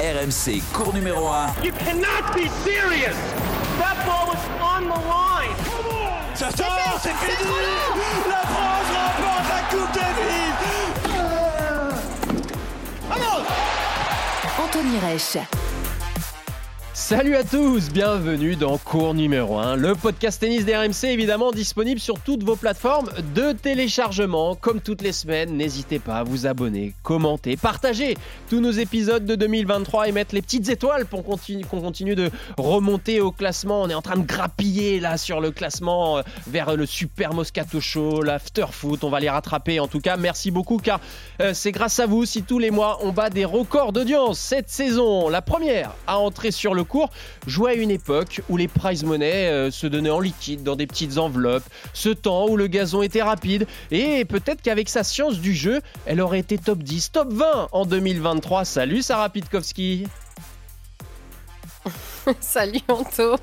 RMC, cours numéro 1. You cannot be serious. That ball was on the line. Ça sort, c'est fini. La France remporte la Coupe Davis. Anthony Reich. Salut à tous, bienvenue dans cours numéro 1, le podcast tennis des RMC évidemment disponible sur toutes vos plateformes de téléchargement. Comme toutes les semaines, n'hésitez pas à vous abonner, commenter, partager tous nos épisodes de 2023 et mettre les petites étoiles pour qu'on continue, continue de remonter au classement. On est en train de grappiller là sur le classement euh, vers le Super Moscato Show, l'After Foot. On va les rattraper en tout cas. Merci beaucoup car euh, c'est grâce à vous si tous les mois on bat des records d'audience cette saison. La première à entrer sur le cours jouait à une époque où les prize money euh, se donnaient en liquide dans des petites enveloppes, ce temps où le gazon était rapide et peut-être qu'avec sa science du jeu, elle aurait été top 10, top 20 en 2023. Salut Sarah Pitkowski Salut Anto.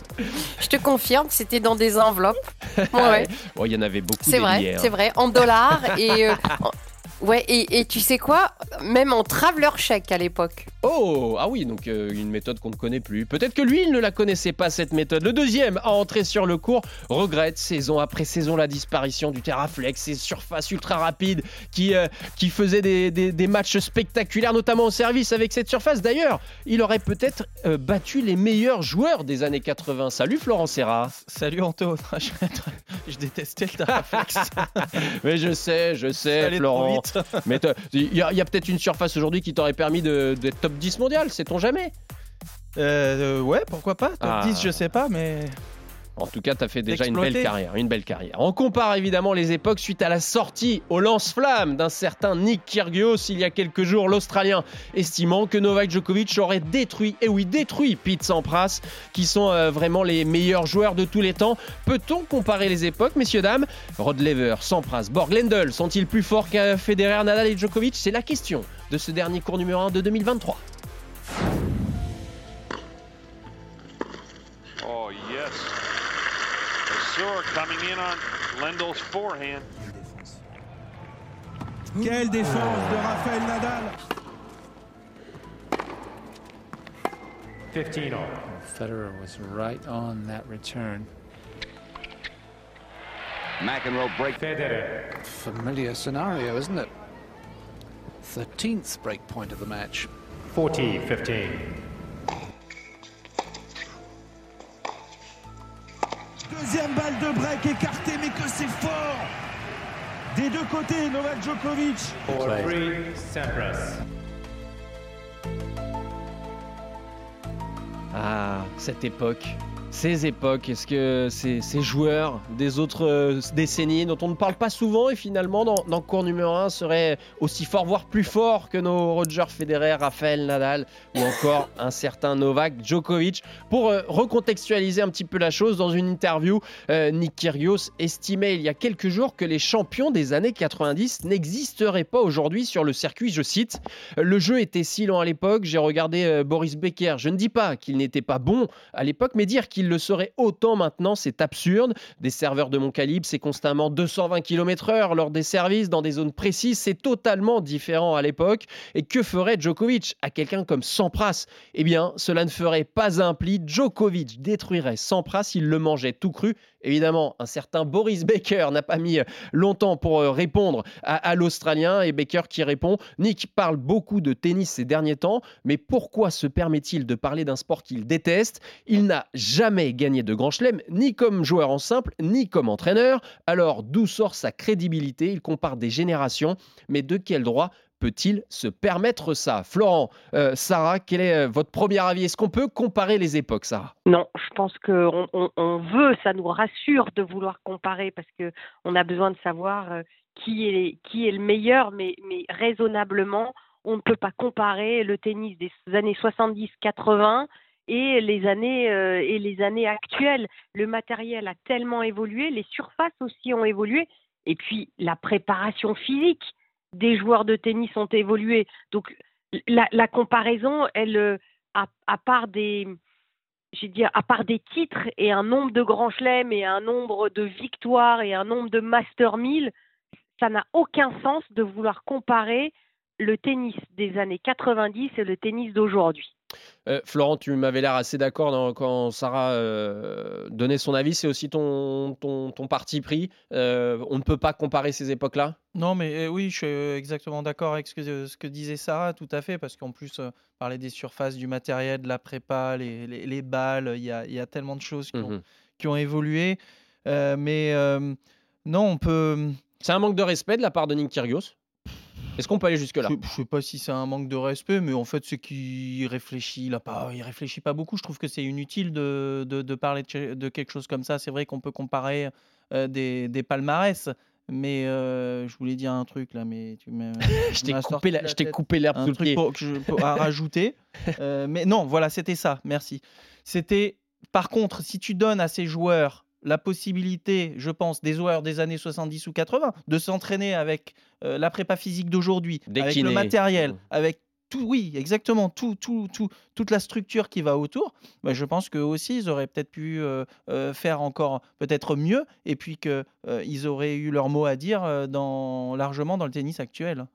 Je te confirme, c'était dans des enveloppes. Ouais. Bon, il y en avait beaucoup C'est vrai, hein. c'est vrai, en dollars et euh, ouais et, et tu sais quoi, même en traveler chèque à l'époque. Oh, ah oui, donc euh, une méthode qu'on ne connaît plus. Peut-être que lui, il ne la connaissait pas, cette méthode. Le deuxième à entrer sur le cours regrette saison après saison la disparition du Terraflex, ces surfaces ultra rapides qui, euh, qui faisaient des, des- des matchs spectaculaires, notamment au service avec cette surface. D'ailleurs, il aurait peut-être euh, battu les meilleurs joueurs des années 80. Salut Florent Serra. Salut Anto, je, je détestais le Terraflex. Mais je sais, je sais, Florent. Mais il y a, peut-être une surface aujourd'hui qui t'aurait permis de- d'être top 10 mondial, sait-on jamais? Euh, euh, ouais, pourquoi pas? Top Ah. 10, je sais pas, mais En tout cas, tu as fait déjà une belle carrière, une belle carrière. On compare évidemment les époques suite à la sortie au lance-flamme d'un certain Nick Kyrgios il y a quelques jours, l'Australien, estimant que Novak Djokovic aurait détruit, et oui, détruit Pete Sampras, qui sont euh, vraiment les meilleurs joueurs de tous les temps. Peut-on comparer les époques, messieurs, dames? Rod Laver, Sampras, Borg, Lendl sont-ils plus forts que Federer, Nadal et Djokovic? C'est la question de ce dernier cours numéro 1 de 2023. Oh, yes. Assur coming in on Lendl's forehand. Quelle défense de Rafael Nadal. 15 all. Federer was right on that return. McEnroe break. Federer. Familiar scenario, isn't it? 13th break point of the match. 40 15. Écartée, mais que c'est fort. Des deux côtés, Novak Djokovic. 4 3 Sampras. Ah, cette époque. Ces époques, est-ce que ces, joueurs des autres euh, décennies dont on ne parle pas souvent et finalement dans, dans cours numéro 1 seraient aussi forts, voire plus forts que nos Roger Federer, Rafael Nadal ou encore un certain Novak Djokovic? Pour euh, recontextualiser un petit peu la chose, dans une interview, euh, Nick Kyrgios estimait il y a quelques jours que les champions des années 90 n'existeraient pas aujourd'hui sur le circuit, je cite. Le jeu était si lent à l'époque, j'ai regardé Boris Becker. Je ne dis pas qu'il n'était pas bon à l'époque, mais dire qu'il le serait autant maintenant, c'est absurde. Des serveurs de mon calibre, c'est constamment 220 km/h lors des services dans des zones précises, c'est totalement différent à l'époque. Et que ferait Djokovic à quelqu'un comme Sampras Eh bien, cela ne ferait pas un pli. Djokovic détruirait Sampras, il le mangeait tout cru. Évidemment, un certain Boris Becker n'a pas mis longtemps pour euh, répondre à, l'Australien et Becker qui répond Nick parle beaucoup de tennis ces derniers temps, mais pourquoi se permet-il de parler d'un sport qu'il déteste? Il n'a jamais gagné de grand chelem, ni comme joueur en simple, ni comme entraîneur. Alors d'où sort sa crédibilité? Il compare des générations, mais de quel droit peut-il se permettre ça? Florent, euh, Sarah, quel est euh, votre premier avis? Est-ce qu'on peut comparer les époques, Sarah? Non, je pense qu'on on, on veut, ça nous rassure de vouloir comparer parce que on a besoin de savoir euh, qui est qui est le meilleur, mais mais raisonnablement, on ne peut pas comparer le tennis des années 70-80 et les années et les années actuelles. Le matériel a tellement évolué, les surfaces aussi ont évolué, et puis la préparation physique des joueurs de tennis ont évolué. Donc la, comparaison, elle, euh, à, part des j'ai à part des titres et un nombre de grands chelems et un nombre de victoires et un nombre de Master 1000, ça n'a aucun sens de vouloir comparer le tennis des années 90 et le tennis d'aujourd'hui. Euh, Florent, tu m'avais l'air assez d'accord quand Sarah euh, donnait son avis. C'est aussi ton, ton, ton parti pris. Euh, on ne peut pas comparer ces époques-là? Non, mais oui, je suis exactement d'accord avec ce que, ce que disait Sarah, tout à fait, parce qu'en plus, parler des surfaces, du matériel, de la prépa, les, les, les balles, il y a, y a tellement de choses qui, ont, Mhm. qui ont évolué. Mais non, on peut. C'est un manque de respect de la part de Nick Kyrgios Est-ce qu'on peut aller jusque-là? Je, je sais pas si c'est un manque de respect, mais en fait, c'est qu'il réfléchit. Il, a pas, il réfléchit pas beaucoup. Je trouve que c'est inutile de, de, de parler de, quelque chose comme ça. C'est vrai qu'on peut comparer euh, des, des palmarès, mais euh, je voulais dire un truc là, mais tu m'as. Je t'ai coupé la- je t'ai coupé l'herbe sous le truc pied. pour- que je- pour- à rajouter. Euh, mais non, voilà, c'était ça. Merci. C'était. Par contre, si tu donnes à ces joueurs la possibilité, je pense, des joueurs des années 70 ou 80, de s'entraîner avec euh, la prépa physique d'aujourd'hui, avec le matériel, Mhm. avec tout, oui, exactement, tout, tout, tout, toute la structure qui va autour, bah, je pense qu'eux aussi, ils auraient peut-être pu euh, euh, faire encore peut-être mieux, et puis qu'ils auraient eu leur mot à dire dans, largement dans le tennis actuel.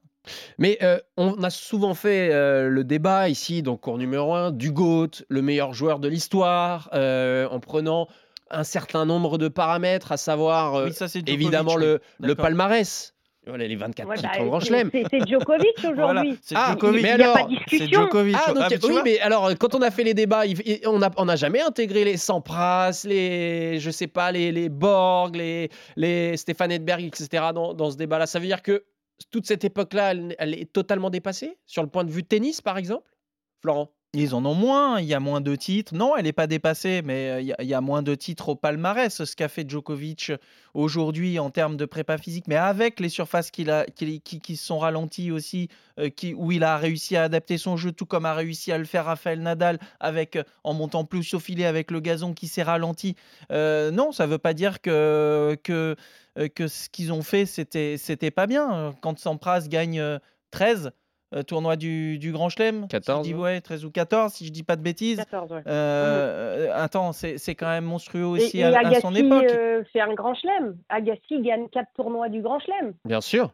Mais euh, on a souvent fait euh, le débat ici, donc cours numéro 1, du GOAT, le meilleur joueur de l'histoire, euh, en prenant un certain nombre de paramètres, à savoir euh, Oui, ça, c'est Djokovic, évidemment le, le palmarès. Voilà, les 24 Ouais, titres bah, en Grand Chelem. c'est- Djokovic aujourd'hui. Voilà, c'est Ah, Djokovic. mais alors, C'est. Djokovic. Ah, donc, Ah, mais tu oui, vois, mais alors, quand on a fait les débats, on n'a on a jamais intégré les Sampras, les, je sais pas, les, les Borg, les, les Stéphane Edberg, etc. dans, dans ce débat-là. Ça veut dire que toute cette époque-là, elle, elle est totalement dépassée sur le point de vue tennis, par exemple? Florent? Ils en ont moins, il y a moins de titres. Non, elle n'est pas dépassée, mais euh, il y, a- moins de titres au palmarès. Ce qu'a fait Djokovic aujourd'hui en termes de prépa physique, mais avec les surfaces qui, qui, qui sont ralenties aussi, euh, où il a réussi à adapter son jeu, tout comme a réussi à le faire Rafael Nadal, avec, euh, en montant plus au filet avec le gazon qui s'est ralenti. Euh, non, ça ne veut pas dire que, que, euh, que ce qu'ils ont fait, c'était c'était pas bien. Quand Sampras gagne euh, 13, euh, tournoi du, du Grand Chelem. 14, Si je dis, ouais, 13 ou 14, si je dis pas de bêtises. 14, ouais. Euh, attends, c'est c'est quand même monstrueux aussi et, et à, à Agassi, son époque. euh, c'est un grand chelem. Agassi gagne quatre tournois du grand chelem. Bien sûr.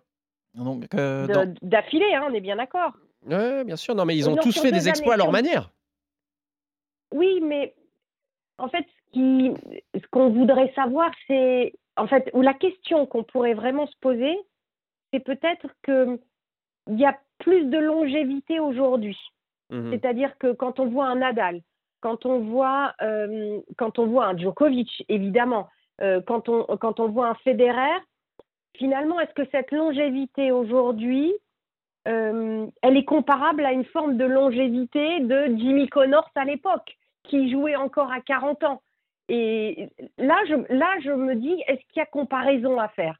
Donc, euh, De- dans- D'affilée, hein, on est bien d'accord. Ouais, bien sûr. Non, mais ils ont Non, tous fait des exploits à leur manière. Oui, mais en fait, ce qui- ce qu'on voudrait savoir, c'est en fait, ou la question qu'on pourrait vraiment se poser, c'est peut-être que il y a plus de longévité aujourd'hui. Mhm. C'est-à-dire que quand on voit un Nadal, quand on voit, euh, quand on voit un Djokovic, évidemment, euh, quand, on, quand on voit un Federer, finalement, est-ce que cette longévité aujourd'hui, euh, elle est comparable à une forme de longévité de Jimmy Connors à l'époque, qui jouait encore à 40 ans? Et là, je, là, je me dis, est-ce qu'il y a comparaison à faire?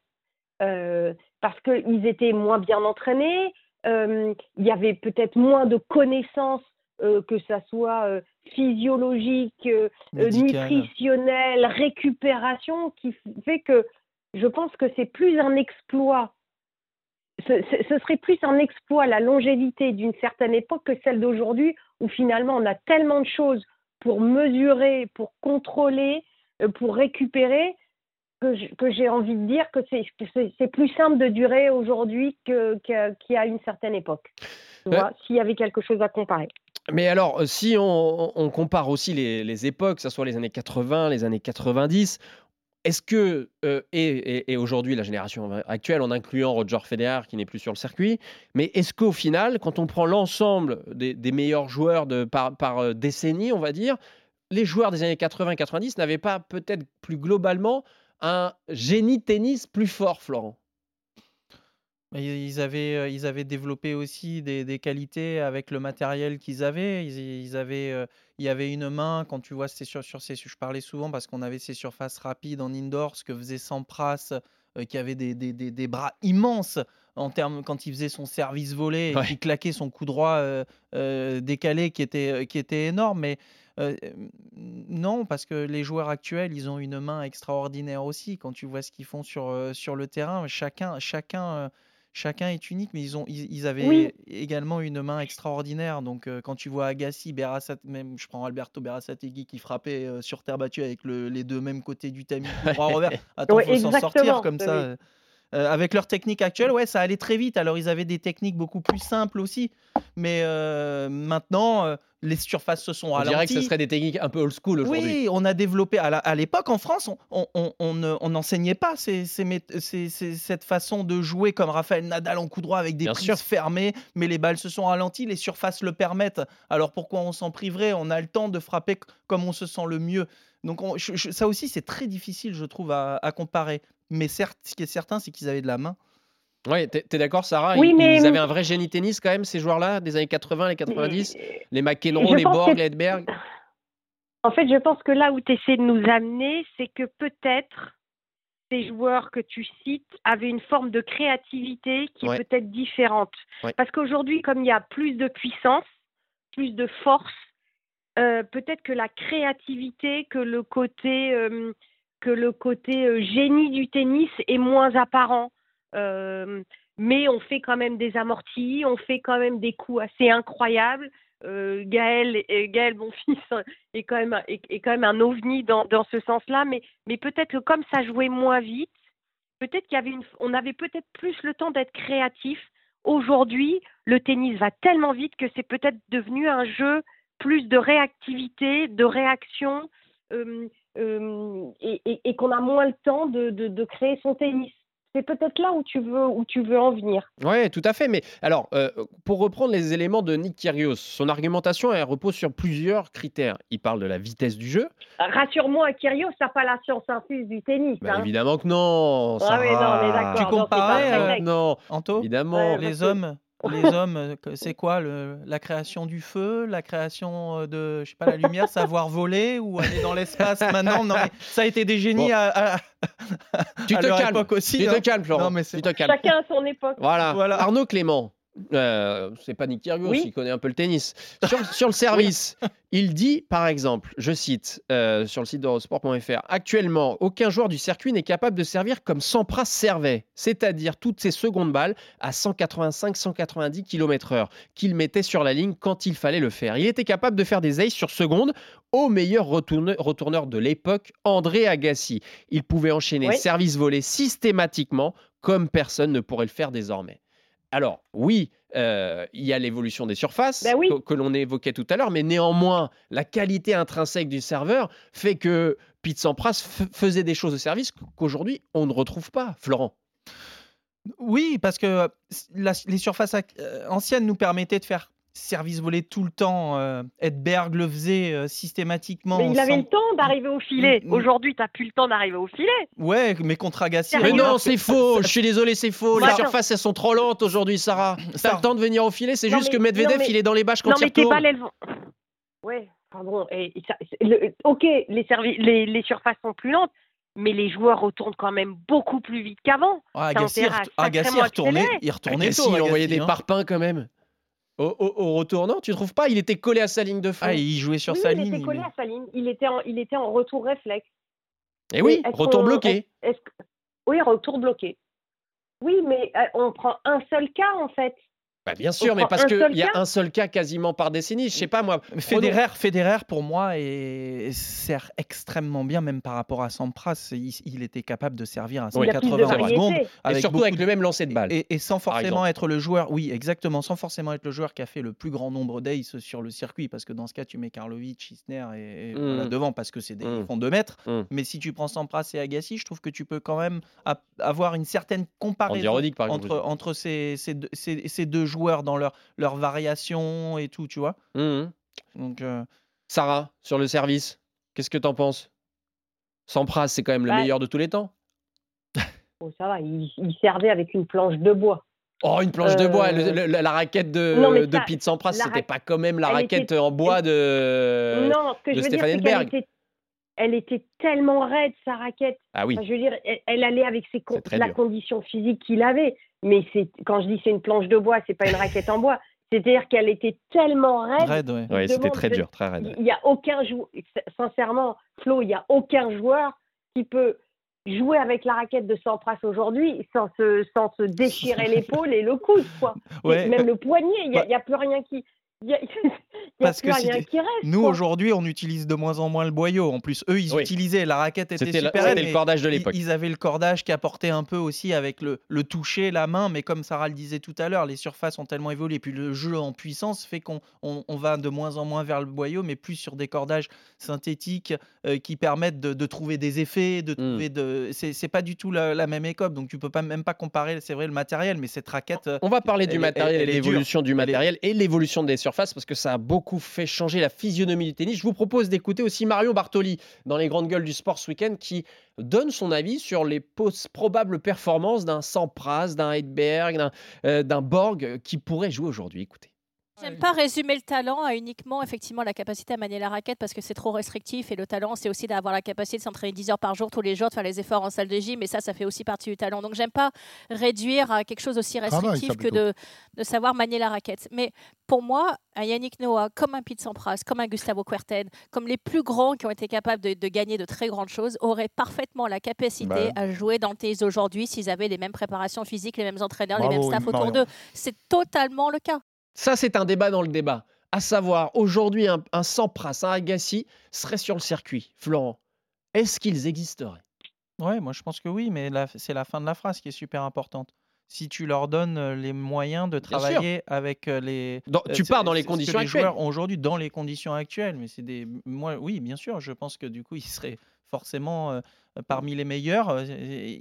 Parce qu'ils étaient moins bien entraînés, il y avait peut-être moins de connaissances, euh, que ça soit euh, physiologique, euh, euh, nutritionnelle, récupération, qui fait que je pense que c'est plus un exploit. Ce, ce- ce serait plus un exploit la longévité d'une certaine époque que celle d'aujourd'hui, où finalement on a tellement de choses pour mesurer, pour contrôler, euh, pour récupérer, que j'ai envie de dire que c'est plus simple de durer aujourd'hui qu'il y a une certaine époque. Ouais. vois, S'il y avait quelque chose à comparer. Mais alors, euh, si on, on compare aussi les, les époques, que ce soit les années 80, les années 90, est-ce que, euh, et, et- et aujourd'hui la génération actuelle, en incluant Roger Federer qui n'est plus sur le circuit, mais est-ce qu'au final, quand on prend l'ensemble des, des meilleurs joueurs de, par, par euh, décennie, on va dire, les joueurs des années 80-90 n'avaient pas peut-être plus globalement un génie tennis plus fort, Florent Mais Ils avaient, euh, ils avaient développé aussi des, des qualités avec le matériel qu'ils avaient. Ils, ils avaient, euh, il y avait une main, quand tu vois, sur, sur ces, je parlais souvent parce qu'on avait ces surfaces rapides en indoor, ce que faisait Sampras, euh, qui avait des, des, des- des bras immenses en termes quand il faisait son service volé et Ouais. qu'il claquait son coup droit euh, décalé qui était, qui était énorme. Mais euh, non, parce que les joueurs actuels, ils ont une main extraordinaire aussi. Quand tu vois ce qu'ils font sur, sur le terrain, chacun, chacun, chacun est unique, mais ils, ont, ils, ils avaient Oui. également une main extraordinaire. Donc euh, quand tu vois Agassi, Berassat, même je prends Alberto Berasategui qui frappait euh, sur terre battue avec le- les deux mêmes côtés du tamis, revers. Attends, Ouais, faut s'en sortir comme ça. oui. euh. Euh, avec leur technique actuelle, ouais, ça allait très vite. Alors, ils avaient des techniques beaucoup plus simples aussi. Mais euh, maintenant, euh, les surfaces se sont On dirait que ralenties. ce serait des techniques un peu old school aujourd'hui. Oui, on a développé. À l'époque, en France, on- on on- on ne- on n'enseignait pas ces- ces mét- ces- ces- cette façon de jouer comme Raphaël Nadal en coup droit avec des prises fermées, mais les balles se sont ralenties, les surfaces le permettent. Alors pourquoi on s'en priverait? On a le temps de frapper comme on se sent le mieux. Donc on- je- je- ça aussi, c'est très difficile, je trouve, à, à comparer. Mais certes, ce qui est certain, c'est qu'ils avaient de la main. Ouais, t'es t'es d'accord, Sarah? Oui, ils, mais- ils avaient un vrai génie tennis quand même, ces joueurs-là, des années 80, les 90, les McEnroe, les Borg, que- les Edberg. En fait, je pense que là où tu essaies de nous amener, c'est que peut-être ces joueurs que tu cites avaient une forme de créativité qui Ouais. est peut-être différente. Ouais. Parce qu'aujourd'hui, comme il y a plus de puissance, plus de force, euh, peut-être que la créativité, que le côté, euh, que le côté euh, génie du tennis est moins apparent. Euh, mais on fait quand même des amortis, on fait quand même des coups assez incroyables. Euh, Gaël, et- Gaël, mon fils, est quand même, est, quand même un ovni dans, dans ce sens-là. Mais, mais peut-être que comme ça jouait moins vite, peut-être qu'il y avait une, on avait peut-être plus le temps d'être créatif. Aujourd'hui, le tennis va tellement vite que c'est peut-être devenu un jeu plus de réactivité, de réaction, euh, euh, et, qu'on a moins le temps de- de créer son tennis. C'est peut-être là où tu veux, où tu veux en venir. Ouais, tout à fait. Mais alors, euh, pour reprendre les éléments de Nick Kyrgios, son argumentation elle repose sur plusieurs critères. Il parle de la vitesse du jeu. Rassure-moi, Kyrgios, t'as pas la science infuse du tennis. Bah, hein. évidemment que non. Ah oui, non. Tu comparais, euh. Non, Anto évidemment. Ouais, Les hommes, les hommes, euh, que- c'est quoi le, la création du feu, la création euh, de, je sais pas, la lumière, savoir voler ou aller dans l'espace maintenant? Non, mais ça a été des génies Bon. à, à- Tu à te leur calmes. époque aussi. Tu hein. te calmes, Florent. Non, mais c'est- tu te calmes. Chacun à son époque. Voilà. Voilà. Arnaud Clément, euh, c'est pas Nick Kyrgios, Oui. il connaît un peu le tennis. Sur, sur le service, il dit, par exemple, je cite euh, sur le site d'Eurosport.fr, actuellement, aucun joueur du circuit n'est capable de servir comme Sampras servait, c'est-à-dire toutes ses secondes balles à 185-190 km/h qu'il mettait sur la ligne quand il fallait le faire. Il était capable de faire des aces sur seconde au meilleur retourne- retourneur de l'époque, André Agassi. Il pouvait enchaîner Oui. service volé systématiquement comme personne ne pourrait le faire désormais. Alors, oui, euh, il y a l'évolution des surfaces Ben oui. que, que l'on évoquait tout à l'heure, mais néanmoins, la qualité intrinsèque du serveur fait que Pete Sampras faisait des choses de service qu'aujourd'hui, on ne retrouve pas, Florent. Oui, parce que la- les surfaces ac- euh, anciennes nous permettaient de faire service volé tout le temps. euh, Edberg le faisait euh, systématiquement. Mais il avait sans- le temps d'arriver au filet. Mm, mm. Aujourd'hui, t'as plus le temps d'arriver au filet. Ouais, mais contre Agassi. Mais Mais on non, c'est faux, je suis désolé, c'est faux. Les surfaces, elles sont trop lentes aujourd'hui, Sarah. T'as Ça- le temps de venir au filet, c'est Non, juste mais- que Medvedev, non, mais- il est dans les bâches quand non, il mais t'es pas l'élevant. Ouais, pardon. Et, et ça- c'est- le- ok, les, servi- les, les surfaces sont plus lentes, mais les joueurs retournent quand même beaucoup plus vite qu'avant. Ah, Agassi, sacrément retournait, il retournait Agassi, tôt, il envoyait des hein. parpaings quand même. Au, au- au retournant, tu trouves pas Il était collé à sa ligne de fond. Ah, il jouait sur Oui, sa il ligne. était il- collé à sa ligne. Il était en, il était en retour réflexe. Et Eh oui, Mais est-ce retour bloqué. que- Oui, retour bloqué. Oui, mais euh, on prend un seul cas en fait. Bah, bien sûr, mais parce qu'il y a un seul cas quasiment par décennie. Je sais pas moi. Federer, Federer, pour moi, est- sert extrêmement bien, même par rapport à Sampras. Il, il était capable de servir à Oui. Il a plus de 180 variété. secondes. Et surtout avec le même lancer de balle. Et, et sans forcément être le joueur, oui, exactement, sans forcément être le joueur qui a fait le plus grand nombre d'aces sur le circuit, parce que dans ce cas, tu mets Karlovic, Isner et, et Mm. voilà, devant, parce que c'est des Mm. font 2 mètres. Mm. Mais si tu prends Sampras et Agassi, je trouve que tu peux quand même avoir une certaine comparaison entre, aussi. entre ces, ces deux, ces- ces deux joueurs dans leur, leur variation et tout, tu vois. Mhm. Donc, euh, Sarah, sur le service, qu'est-ce que t'en penses? Sampras, c'est quand même le Bah, meilleur de tous les temps. Oh, ça va, il, il servait avec une planche de bois. Oh, une planche de bois. Euh, le- le- la raquette de, Non, de ça, Pete Sampras, c'était ra- pas quand même la elle raquette était- en bois de. non, ce que de je veux dire, Stéphane était, elle était tellement raide, sa raquette. Ah oui. Enfin, je veux dire, elle, elle allait avec ses con- la dur. condition physique qu'il avait. Mais c'est quand je dis c'est une planche de bois, c'est pas une raquette en bois. C'est-à-dire qu'elle était tellement raide. Raide, ouais. Ouais, c'était très dur, très raide. Il n'y a aucun joueur, sincèrement, Flo, il n'y a aucun joueur qui peut jouer avec la raquette de Sampras aujourd'hui sans se, sans se déchirer l'épaule et le coude, quoi. Ouais. Même le poignet, il n'y a, Bah- y a plus rien qui. Y y a Parce que si rien tu- qui reste. Nous, aujourd'hui, on utilise de moins en moins le boyau. En plus, eux, ils Oui. utilisaient la raquette était, C'était la- super c'était le cordage de ils- l'époque. Ils, avaient le cordage qui apportait un peu aussi avec le, le toucher, la main. Mais comme Sarah le disait tout à l'heure, les surfaces ont tellement évolué. Puis le jeu en puissance fait qu'on on, on va de moins en moins vers le boyau, mais plus sur des cordages synthétiques euh, qui permettent de, de trouver des effets, de Hmm. trouver de. C'est pas du tout la, la même écope. Donc tu peux pas même pas comparer. C'est vrai le matériel, mais cette raquette. On va parler du Elle matériel elle- et de elle dure. l'évolution du matériel et l'évolution des surfaces parce que ça a beaucoup fait changer la physionomie du tennis. Je vous propose d'écouter aussi Mario Bartoli dans les grandes gueules du sport ce week-end qui donne son avis sur les probables performances d'un Sampras, d'un Hedberg, d'un euh, d'un Borg qui pourrait jouer aujourd'hui. Écoutez. J'aime pas résumer le talent à uniquement effectivement la capacité à manier la raquette parce que c'est trop restrictif et le talent c'est aussi d'avoir la capacité de s'entraîner 10 heures par jour tous les jours, de faire les efforts en salle de gym et ça ça fait aussi partie du talent. Donc j'aime pas réduire à quelque chose aussi ça, restrictif que de, de savoir manier la raquette. Mais pour moi, un Yannick Noah, comme un Pete Sampras, comme un Gustavo Kuerten, comme les plus grands qui ont été capables de, de gagner de très grandes choses, auraient parfaitement la capacité Bah. à jouer dans le tennis d'aujourd'hui s'ils avaient les mêmes préparations physiques, les mêmes entraîneurs, les mêmes staffs autour d'eux. C'est totalement le cas. Ça, c'est un débat dans le débat. À savoir, aujourd'hui, un, un Sampras, un Agassi serait sur le circuit. Florent, est-ce qu'ils existeraient? Ouais, moi je pense que oui, mais c'est la fin de la phrase qui est super importante. Si tu leur donnes euh, les moyens de travailler avec euh, les. Dans- euh, tu pars dans les ce que conditions les actuelles. joueurs aujourd'hui dans les conditions actuelles, mais c'est des. Moi, oui, bien sûr, je pense que du coup, ils seraient forcément euh, parmi les meilleurs. euh,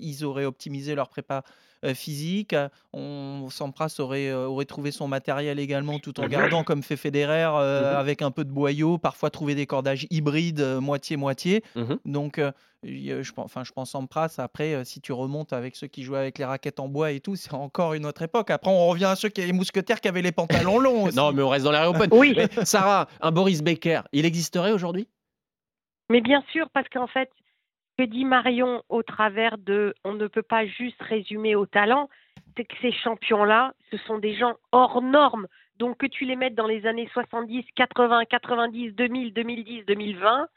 Ils auraient optimisé leur prépa euh, physique. euh, On Sampras aurait, euh, aurait trouvé son matériel également, tout en gardant comme fait Federer euh, Mhm. avec un peu de boyau, parfois trouver des cordages hybrides euh, moitié-moitié. Mhm. Donc, euh, je, pense- enfin, je pense Sampras. Après, euh, si tu remontes avec ceux qui jouaient avec les raquettes en bois et tout, c'est encore une autre époque. Après, on revient à ceux qui les mousquetaires qui avaient les pantalons longs aussi. Non, mais on reste dans l'Air Open. Oui. Mais Sarah, un Boris Becker, il existerait aujourd'hui? Mais bien sûr, parce qu'en fait, ce que dit Marion au travers de on ne peut pas juste résumer au talent, c'est que ces champions-là, ce sont des gens hors normes. Donc que tu les mettes dans les années 70, 80, 90, 2000, 2010, 2020,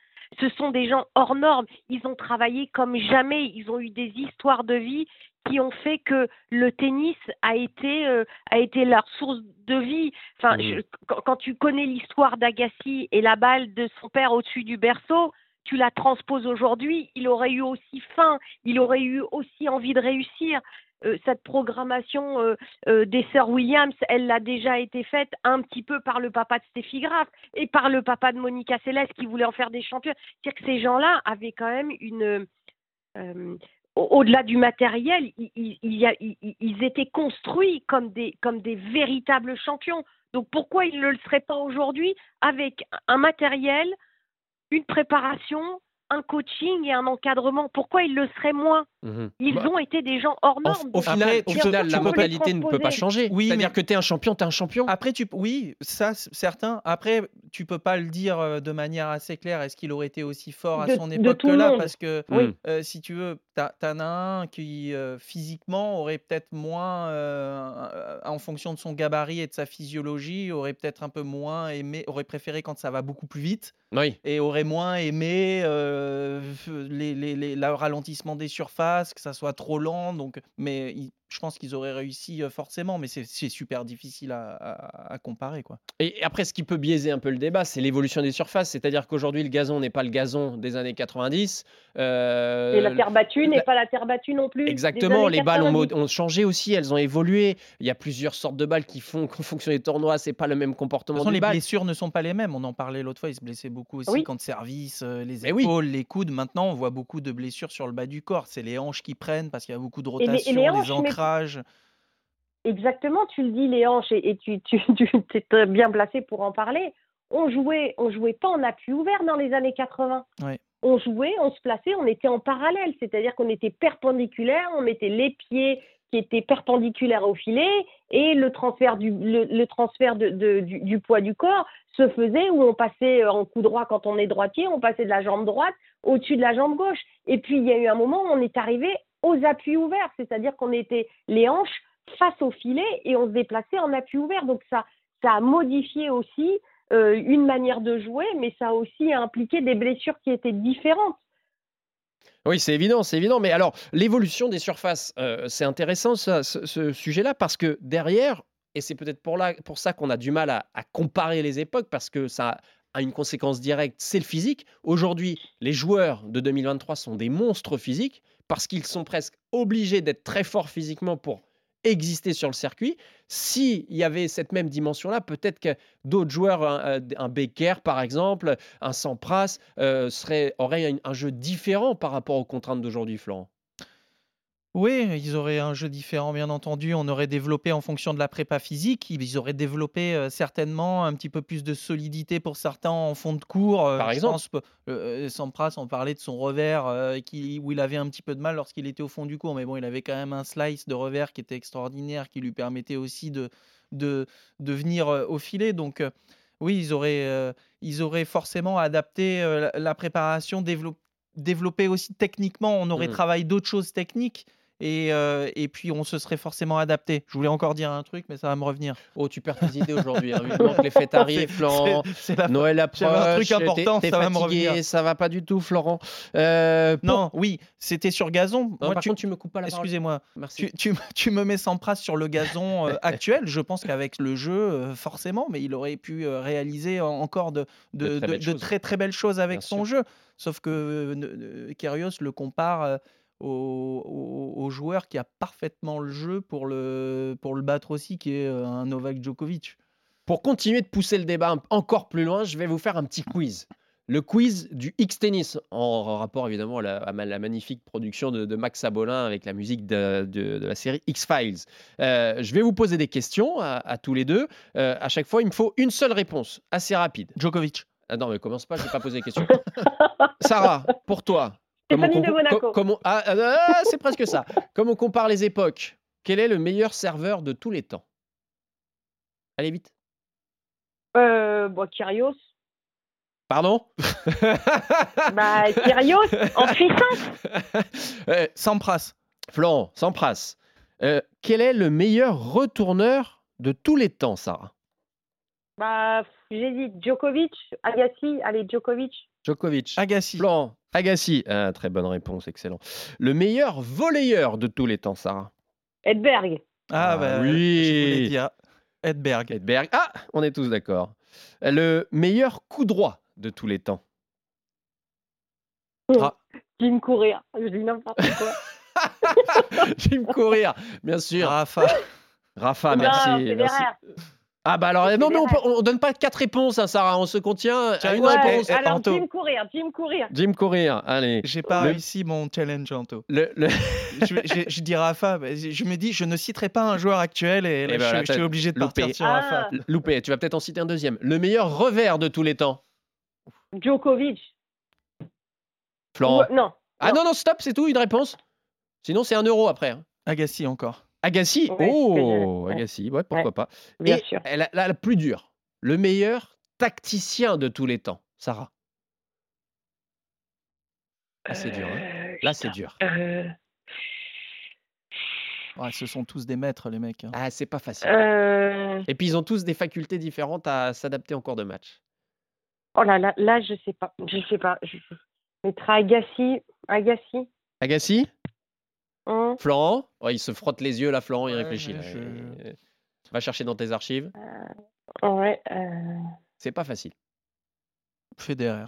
ce sont des gens hors normes. Ils ont travaillé comme jamais. Ils ont eu des histoires de vie qui ont fait que le tennis a été, euh, a été leur source de vie. Enfin, je- quand, quand tu connais l'histoire d'Agassi et la balle de son père au-dessus du berceau, tu la transposes aujourd'hui, il aurait eu aussi faim, il aurait eu aussi envie de réussir. Euh, cette programmation euh, euh, des sœurs Williams, elle a déjà été faite un petit peu par le papa de Steffi Graf et par le papa de Monica Seles qui voulait en faire des champions. C'est-à-dire que ces gens-là avaient quand même une... au- au-delà du matériel, ils- ils étaient construits comme des, comme des véritables champions. Donc pourquoi ils ne le seraient pas aujourd'hui avec un matériel, une préparation, un coaching et un encadrement. Pourquoi ils le seraient moins? Ils Bah, ont été des gens hors normes. au final, au la mentalité ne peut pas changer. Oui, C'est-à-dire mais- que tu es un champion, tu es un champion. Après, tu, oui, ça, certain. Après, tu peux pas le dire euh, de manière assez claire. Est-ce qu'il aurait été aussi fort à De- son de époque tout que le là? monde. Parce que, Oui. euh, si tu veux, t'as- t'en as un qui euh, physiquement aurait peut-être moins, euh, en fonction de son gabarit et de sa physiologie, aurait peut-être un peu moins aimé, aurait préféré quand ça va beaucoup plus vite Oui. et aurait moins aimé euh, les, les- les- le ralentissement des surfaces, que ça soit trop lent. Donc, mais il- je pense qu'ils auraient réussi euh, forcément, mais c'est super difficile à, à- à comparer, quoi. Et après, ce qui peut biaiser un peu le débat, c'est l'évolution des surfaces. C'est-à-dire qu'aujourd'hui, le gazon n'est pas le gazon des années 90. Euh, Et la terre battue n'est la- pas la terre battue non plus. Exactement, les balles ont, 90. mo- ont changé aussi, elles ont évolué. Il y a plusieurs sortes de balles qui font qu'en fonction des tournois, c'est pas le même De comportement toute façon, les blessures ne sont pas les mêmes. On en parlait l'autre fois, il se blessait beaucoup aussi Oui. quand service, euh, les oui. épaules, les coudes. Maintenant, on voit beaucoup de blessures sur le bas du corps. C'est les hanches qui prennent parce qu'il y a beaucoup de Et les- et rotation, les hanches, Exactement, tu le dis, les hanches, et, et tu, tu, tu es bien placé pour en parler. On jouait, on jouait pas en appui ouvert dans les années 80. Ouais. On jouait, on se plaçait, on était en parallèle, c'est-à-dire qu'on était perpendiculaire, on mettait les pieds qui étaient perpendiculaires au filet et le transfert du, le, le transfert de, de- du, du poids du corps se faisait où on passait en coup droit quand on est droitier, on passait de la jambe droite au-dessus de la jambe gauche. Et puis il y a eu un moment où on est arrivé aux appuis ouverts, c'est-à-dire qu'on était les hanches face au filet et on se déplaçait en appui ouvert. Donc ça, ça a modifié aussi euh, une manière de jouer, mais ça a aussi impliqué des blessures qui étaient différentes. Oui, c'est évident, c'est évident. Mais alors, l'évolution des surfaces, euh, c'est intéressant ça, ce, sujet-là, parce que derrière, et c'est peut-être pour, là- pour ça qu'on a du mal à comparer les époques, parce que ça a une conséquence directe, c'est le physique. Aujourd'hui, les joueurs de 2023 sont des monstres physiques, parce qu'ils sont presque obligés d'être très forts physiquement pour exister sur le circuit. S'il y avait cette même dimension-là, peut-être que d'autres joueurs, un, un Becker par exemple, un Sampras, euh, serait, auraient un, un jeu différent par rapport aux contraintes d'aujourd'hui, Florent. Oui, ils auraient un jeu différent, bien entendu. On aurait développé en fonction de la prépa physique. Ils auraient développé euh, certainement un petit peu plus de solidité pour certains en fond de cours. euh, Par je exemple. pense, euh, Sampras, on parlait de son revers euh, qui, où il avait un petit peu de mal lorsqu'il était au fond du cours. Mais bon, il avait quand même un slice de revers qui était extraordinaire, qui lui permettait aussi de, de, de venir au filet. Donc, oui, ils auraient, ils auraient forcément adapté la, la préparation, développé développé aussi techniquement. On aurait Mhm. travaillé d'autres choses techniques. Et, euh, et puis on se serait forcément adapté. Je voulais encore dire un truc, mais ça va me revenir. Oh, tu perds tes idées aujourd'hui. Hein. Les fêtes arrivent, Florent. La- Noël approche. Un truc important, ça va me revenir. Ça va pas du tout, Florent. Euh, pour- Non, oui, c'était sur gazon. Non, Moi, par tu- contre, tu me coupes pas la parole. Excusez-moi. Merci. Tu, tu, me- tu me mets sans prasse sur le gazon euh, actuel. Je pense qu'avec le jeu, forcément, mais il aurait pu réaliser en- encore de, De de, très de- belles de choses. très très belles choses avec Bien son jeu. Sauf que Kyrgios le compare au, au- au joueur qui a parfaitement le jeu pour le, pour le battre aussi, qui est euh, un Novak Djokovic. Pour continuer de pousser le débat encore plus loin, je vais vous faire un petit quiz. Le quiz du X-Tennis, en rapport évidemment à la, à ma- la magnifique production de, de Max Sabolin avec la musique de, de- de la série X-Files. Euh, je vais vous poser des questions à, à tous les deux. Euh, à chaque fois, il me faut une seule réponse, assez rapide. Djokovic. Ah non, mais commence pas, je vais pas poser les questions. Sarah, pour toi. Stéphanie de Monaco. ah, ah, ah, c'est presque ça. Comme on compare les époques, quel est le meilleur serveur de tous les temps? Allez vite. Euh, bon, Kyrgios. Pardon? Bah, Kyrgios, en puissance. Euh, Sampras. Florent, Sampras. Euh, quel est le meilleur retourneur de tous les temps, Sarah? Bah, j'ai dit Djokovic, Agassi. Allez, Djokovic. Djokovic. Agassi. Florent, Agassi. Ah, très bonne réponse, excellent. Le meilleur volleyeur de tous les temps, Sarah? Edberg. Ah, Ah bah, oui. je voulais dire Edberg. Edberg. Ah, on est tous d'accord. Le meilleur coup droit de tous les temps? Ah. Jim Courir. Je dis n'importe quoi. Jim Courir, bien sûr. Rafa. Rafa, Non, merci. Merci. Ah bah alors, non mais on, on donne pas quatre réponses, hein, Sarah, on se contient à une Ouais, réponse. alors Anto. Jim Courir, Jim Courir. Jim Courir, allez. J'ai pas Le- réussi mon challenge, Anto. Le, le- je, je, je dis Rafa. Je me dis, je ne citerai pas un joueur actuel et, là, Eh ben je, là, je suis obligé de loupé. partir sur Ah. Rafa. Loupé, tu vas peut-être en citer un deuxième. Le meilleur revers de tous les temps. Djokovic. Florent. Ou- non. Ah non, non, stop, c'est tout, une réponse. Sinon, c'est un euro après. hein. Agassi encore. Agassi, Ouais, oh. Agassi, ouais, pourquoi Ouais, pas. bien Et sûr. La, la- la plus dure, le meilleur tacticien de tous les temps, Sarah. Là, c'est dur. hein. Euh, Là, c'est dur. Euh, Ouais, ce sont tous des maîtres, les mecs. hein. Ah, c'est pas facile. euh, Et puis, ils ont tous des facultés différentes à s'adapter en cours de match. Oh là là, là, je sais pas. Je sais pas. Je mettrai Agassi. Agassi? Agassi? Hein Florent oh, Il se frotte les yeux, là, Florent, il Ouais, réfléchit. ouais, là. je- Euh, Va chercher dans tes archives. Ouais. euh, C'est pas facile. Federer.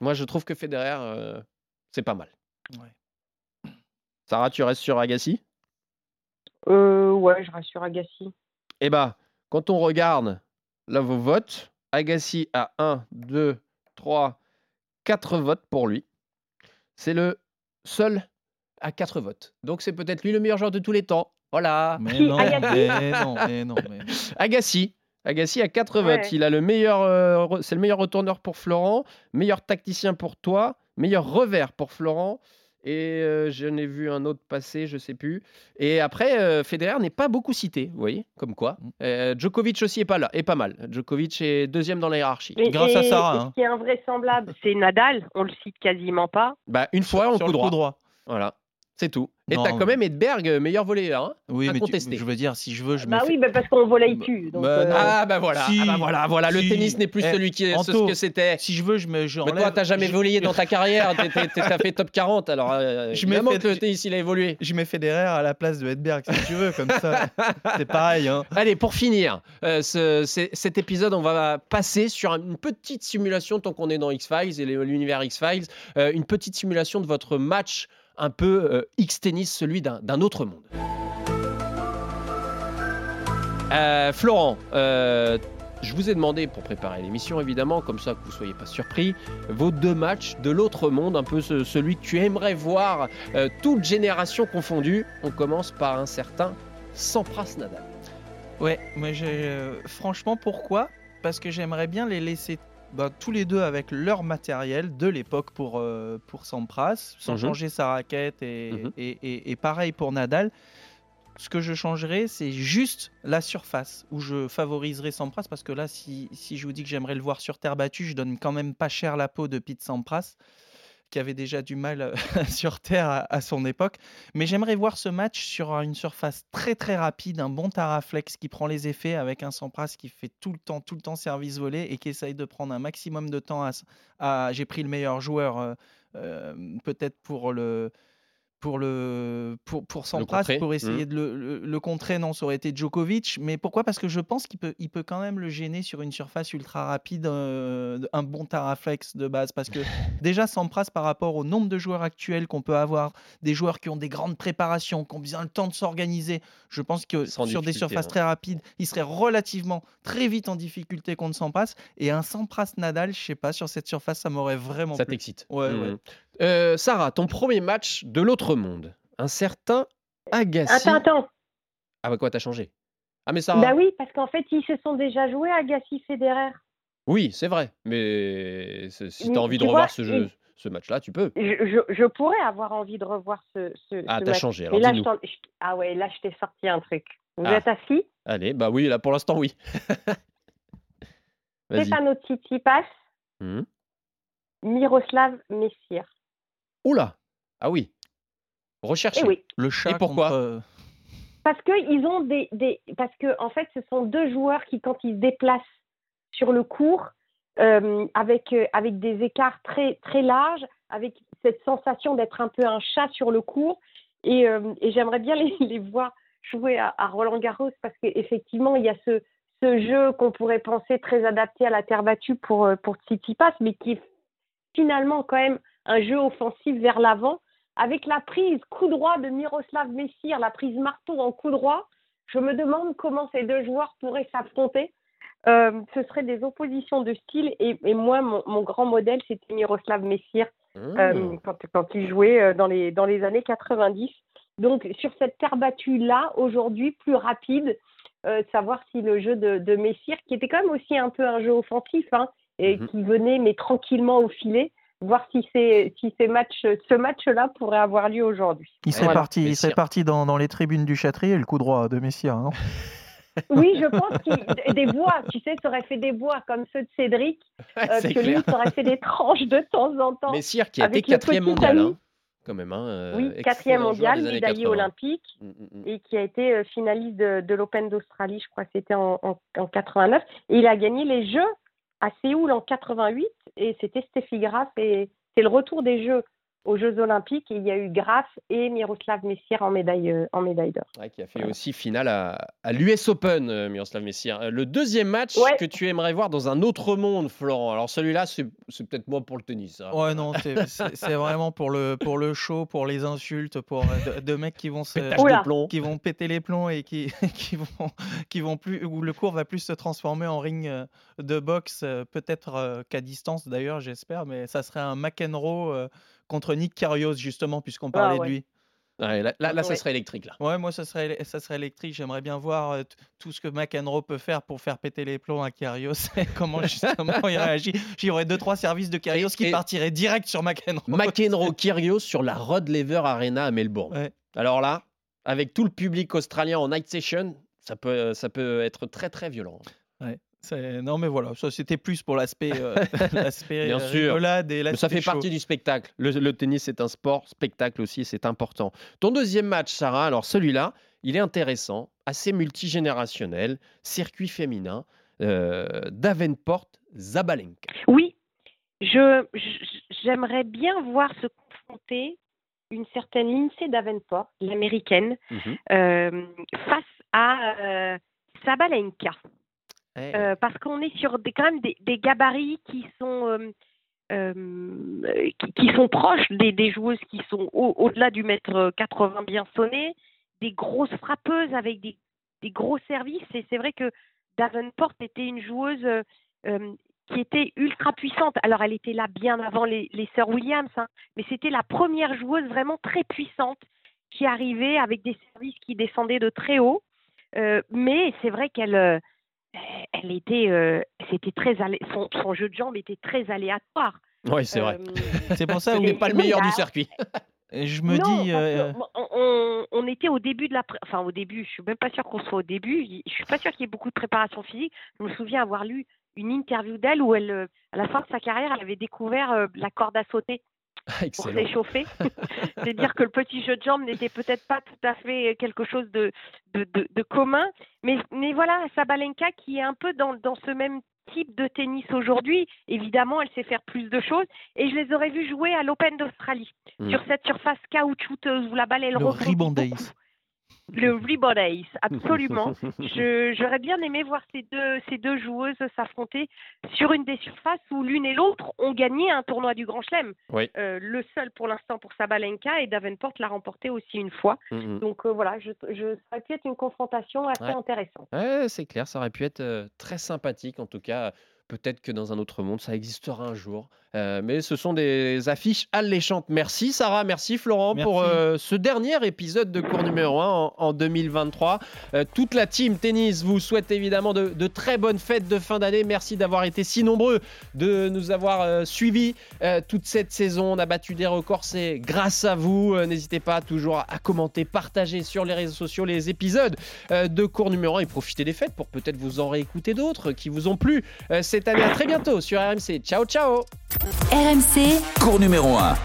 Moi, je trouve que Federer, euh, c'est pas mal. Ouais. Sarah, tu restes sur Agassi? Euh, ouais, je reste sur Agassi. Eh ben, quand on regarde là vos votes, Agassi a 1, 2, 3, 4 votes pour lui. C'est le seul à 4 votes. Donc c'est peut-être lui le meilleur joueur de tous les temps. Voilà. Mais non, Agassi mais non, mais non. mais- Agassi. Agassi a 4 Ouais. votes. Il a le meilleur, euh, c'est le meilleur retourneur pour Florent, meilleur tacticien pour toi, meilleur revers pour Florent. Et euh, je n'ai vu un autre passer, je sais plus. Et après, euh, Federer n'est pas beaucoup cité, vous voyez, comme quoi. Mm. Euh, Djokovic aussi est pas là, est pas mal. Djokovic est deuxième dans la hiérarchie. Et- Grâce à Sarah, et hein. Ce qui est invraisemblable, c'est Nadal. On le cite quasiment pas. Bah une fois coup droit. coup droit. Voilà. C'est tout. Et t'as quand même Edberg, euh, meilleur volleyeur. Hein Oui, mais tu- Incontesté. je veux dire, si je veux, je Bah me fais- oui, bah parce qu'on volley cul. Donc, bah, euh, non. Ah bah voilà, Si, ah bah voilà, voilà. Le tennis n'est plus Eh, celui qui est ce que c'était. Si je veux, je me. je Mais toi, t'as jamais je- volleyé dans ta carrière, t'as fait top 40, alors euh, Je évidemment fait- que le tennis il a évolué. Je mets Federer à la place de Edberg, si tu veux, comme ça. C'est pareil, hein. Allez, pour finir euh, ce- cet épisode, on va passer sur une petite simulation, tant qu'on est dans X-Files et l'univers X-Files, euh, une petite simulation de votre match un peu euh, X-Tennis, celui d'un autre monde. Euh, Florent, euh, je vous ai demandé pour préparer l'émission, évidemment, comme ça que vous ne soyez pas surpris, vos deux matchs de l'autre monde, un peu ce- celui que tu aimerais voir, euh, toute génération confondue. On commence par un certain Sampras Nadal. Ouais, moi franchement, pourquoi? Parce que j'aimerais bien les laisser bah, tous les deux avec leur matériel de l'époque pour, euh, pour Sampras, sans Mhm. changer sa raquette et, Mhm. et, et- et pareil pour Nadal. Ce que je changerais, c'est juste la surface où je favoriserais Sampras parce que là, si, si je vous dis que j'aimerais le voir sur terre battue, je donne quand même pas cher la peau de Pete Sampras qui avait déjà du mal euh, sur terre à, son époque. Mais j'aimerais voir ce match sur une surface très très rapide, un bon Taraflex qui prend les effets avec un Sampras qui fait tout le temps, tout le temps service volé et qui essaye de prendre un maximum de temps à. J'ai pris le meilleur joueur euh, euh, peut-être pour le. Pour, le, pour, pour Sampras, pour essayer mhm. de le, le- le contrer, non, ça aurait été Djokovic. Mais pourquoi? Parce que je pense qu'il peut, il peut quand même le gêner sur une surface ultra rapide, euh, un bon Taraflex de base. Parce que déjà, Sampras, par rapport au nombre de joueurs actuels qu'on peut avoir, des joueurs qui ont des grandes préparations, qui ont bien le temps de s'organiser, je pense que Sans sur des surfaces hein. très rapides, il serait relativement très vite en difficulté contre Sampras. Et un Sampras Nadal, je sais pas, sur cette surface, ça m'aurait vraiment Ça t'excite. Ouais, Mhm. ouais. Euh, Sarah, ton premier match de l'autre monde, un certain Agassi. Attends, attends. Ah bah quoi, t'as changé Ah mais Sarah. Bah oui, parce qu'en fait, ils se sont déjà joués à Gassi Federer. Oui, c'est vrai. Mais si tu Mais as envie de revoir vois, ce, jeu, ce match-là, tu peux. Je, je- je pourrais avoir envie de revoir ce, ce, Ah, t'as changé, alors là, je ah ouais, là, je t'ai sorti un truc. Vous Ah. êtes assis Allez, bah oui, là pour l'instant, oui. Stefano Tsitsipas, Mhm. Miroslav Messir. Oula Ah oui. Recherché. Eh oui. Le chat Et pourquoi? contre, euh, Parce que ils ont des, des parce que en fait ce sont deux joueurs qui quand ils se déplacent sur le court euh, avec euh, avec des écarts très très larges, avec cette sensation d'être un peu un chat sur le court et, euh, et j'aimerais bien les, les voir jouer à, à Roland Garros parce qu'effectivement il y a ce ce jeu qu'on pourrait penser très adapté à la terre battue pour pour Tsitsipas mais qui est finalement quand même un jeu offensif vers l'avant avec la prise coup droit de Miroslav Messir, la prise marteau en coup droit, je me demande comment ces deux joueurs pourraient s'affronter. Euh, ce seraient des oppositions de style et, et moi, mon, mon grand modèle, c'était Miroslav Messir euh, Mmh. quand, quand il jouait euh, dans les, dans les années 90. Donc, sur cette terre battue-là, aujourd'hui, plus rapide, euh, savoir si le jeu de, de Messire, qui était quand même aussi un peu un jeu offensif, hein, et Mhm. qui venait mais tranquillement au filet, voir si, ces matchs, ce match-là pourrait avoir lieu aujourd'hui. Il serait Voilà. parti, il serait Messire. parti dans, dans les tribunes du Châtrier, le coup droit de Messia, non? Oui, je pense qu'il des bois, tu sais, ça aurait fait des bois comme ceux de Cédric, euh, c'est que lui, ça aurait fait des tranches de temps en temps. Messire qui a été quatrième mondial, hein, quand même. Hein, euh, oui, quatrième mondial, médaillé 80. olympique, Mm, mm, mm. et qui a été euh, finaliste de, de l'Open d'Australie, je crois que c'était en, en, en 89. Et il a gagné les Jeux à Séoul en 88, et c'était Steffi Graf, et c'est le retour des Jeux aux Jeux Olympiques, et il y a eu Graf et Miroslav Messire en médaille, euh, en médaille d'or. Ouais, qui a fait aussi finale à, à l'US Open, euh, Miroslav Messire. Euh, Le deuxième match Ouais. que tu aimerais voir dans un autre monde, Florent. Alors celui-là, c'est peut-être moi pour le tennis. hein. Ouais, non, c'est- vraiment pour le, pour le show, pour les insultes, pour euh, de, de mecs qui vont, se, de qui vont péter les plombs et qui, qui, vont, qui vont plus, où le cours va plus se transformer en ring de boxe, peut-être euh, qu'à distance d'ailleurs, j'espère, mais ça serait un McEnroe euh, contre Nick Kyrgios, justement, puisqu'on parlait Ah ouais. de lui. Ouais, là, là, là, ça Ouais. serait électrique. Là. Ouais, moi, ça serait, ça serait électrique. J'aimerais bien voir euh, tout ce que McEnroe peut faire pour faire péter les plombs à Kyrgios et comment justement il réagit. J'aurais deux, trois services de Kyrgios qui Et- partiraient direct sur McEnroe. McEnroe Kyrgios sur la Rod Laver Arena à Melbourne. Ouais. Alors là, avec tout le public australien en night session, ça peut, ça peut être très très violent. C'est- Non, mais voilà, ça c'était plus pour l'aspect euh, l'aspect, Bien euh, sûr. rigolade et Mais ça fait chaud. partie du spectacle. Le, le tennis, c'est un sport, spectacle aussi, c'est important. Ton deuxième match, Sarah, alors celui-là, il est intéressant, assez multigénérationnel, circuit féminin, euh, Davenport Zabalenka. Oui, je je- j'aimerais bien voir se confronter une certaine Lindsay Davenport, l'américaine, euh, face à euh, Euh, parce qu'on est sur des, quand même des, gabarits qui sont, euh, euh, qui, sont proches des, joueuses qui sont au- au-delà du mètre 80 bien sonné, des grosses frappeuses avec des, des gros services. Et c'est vrai que Davenport était une joueuse qui était ultra puissante. Alors elle était là bien avant les, les sœurs Williams, hein, mais c'était la première joueuse vraiment très puissante qui arrivait avec des services qui descendaient de très haut. Mais c'est vrai qu'elle elle était, euh, c'était très alé- son, son jeu de jambes était très aléatoire. Oui, c'est vrai. Euh, C'est pour ça où n'est pas le meilleur du circuit. Et je me non, dis. euh, on, était au début de la, enfin au début, je suis même pas sûre qu'on soit au début. Je suis pas sûre qu'il y ait beaucoup de préparation physique. Je me souviens avoir lu une interview d'elle où elle, euh, à la fin de sa carrière, elle avait découvert euh, la corde à sauter pour Excellent. s'échauffer. C'est dire que le petit jeu de jambes n'était peut-être pas tout à fait quelque chose de, de, de- de commun. Mais, mais voilà, Sabalenka qui est un peu dans, dans ce même type de tennis aujourd'hui. Évidemment, elle sait faire plus de choses. Et je les aurais vues jouer à l'Open d'Australie, Mm. sur cette surface caoutchouteuse où la balle, elle le rebondit. Le Ribbon Ace, absolument. J'aurais bien aimé voir ces deux, ces deux joueuses s'affronter sur une des surfaces où l'une et l'autre ont gagné un tournoi du Grand Chelem. Oui. Euh, le seul pour l'instant pour Sabalenka et Davenport l'a remporté aussi une fois. Mhm. Donc euh, voilà, je, je, ça aurait pu être une confrontation assez Ouais. intéressante. Ouais, c'est clair, ça aurait pu être euh, très sympathique. En tout cas, peut-être que dans un autre monde, ça existera un jour. Euh, mais ce sont des affiches alléchantes. Merci Sarah, merci Florent pour euh, ce dernier épisode de cours numéro 1 en, en 2023. Euh, toute la team tennis vous souhaite évidemment de, de très bonnes fêtes de fin d'année. Merci d'avoir été si nombreux, de nous avoir suivis toute cette saison. On a battu des records, c'est grâce à vous. N'hésitez pas toujours à commenter, partager sur les réseaux sociaux les épisodes de cours numéro 1 et profiter des fêtes pour peut-être vous en réécouter d'autres qui vous ont plu cette année. À très bientôt sur RMC. Ciao, ciao RMC, Cours numéro 1.